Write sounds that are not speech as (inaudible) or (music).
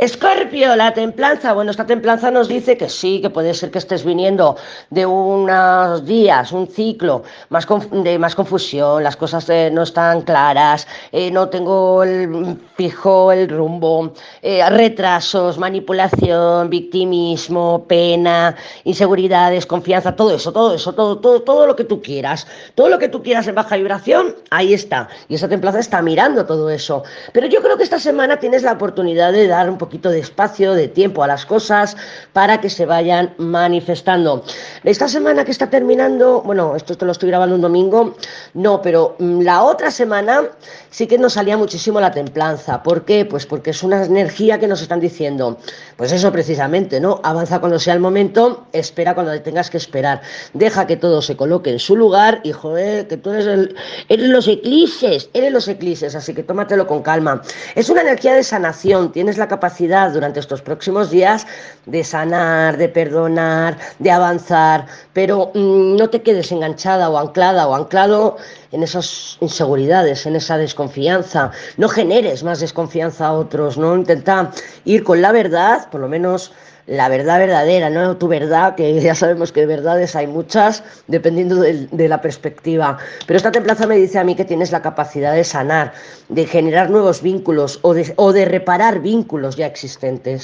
Escorpio, la templanza. Bueno, esta templanza nos dice que sí, que puede ser que estés viniendo de unos días, un ciclo más de más confusión, las cosas eh, no están claras, eh, no tengo el fijo el rumbo, eh, retrasos, manipulación, victimismo, pena, inseguridad, desconfianza, todo eso, todo eso, todo, todo, todo lo que tú quieras, todo lo que tú quieras en baja vibración, ahí está. Y esta templanza está mirando todo eso. Pero yo creo que esta semana tienes la oportunidad de dar un poquito de espacio, de tiempo a las cosas para que se vayan manifestando. Esta semana que está terminando, bueno, esto te lo estoy grabando un domingo, no, pero mm, la otra semana sí que nos salía muchísimo la templanza. ¿Por qué? Pues porque es una energía que nos están diciendo, pues eso precisamente, ¿no? Avanza cuando sea el momento, espera cuando tengas que esperar. Deja que todo se coloque en su lugar y joder, que tú eres, el, eres los eclipses, eres los eclipses, así que tómatelo con calma. Es una energía de sanación, tienes la capacidad durante estos próximos días de sanar, de perdonar, de avanzar, pero mm, no te quedes enganchada o anclada o anclado en esas inseguridades, en esa desconfianza. No generes más desconfianza a otros, no intenta ir con la verdad, por lo menos la verdad verdadera, no tu verdad, que (laughs) ya sabemos que verdades hay muchas, dependiendo de, la perspectiva. Pero esta templanza me dice a mí que tienes la capacidad de sanar, de generar nuevos vínculos o de, o de reparar vínculos ya existentes.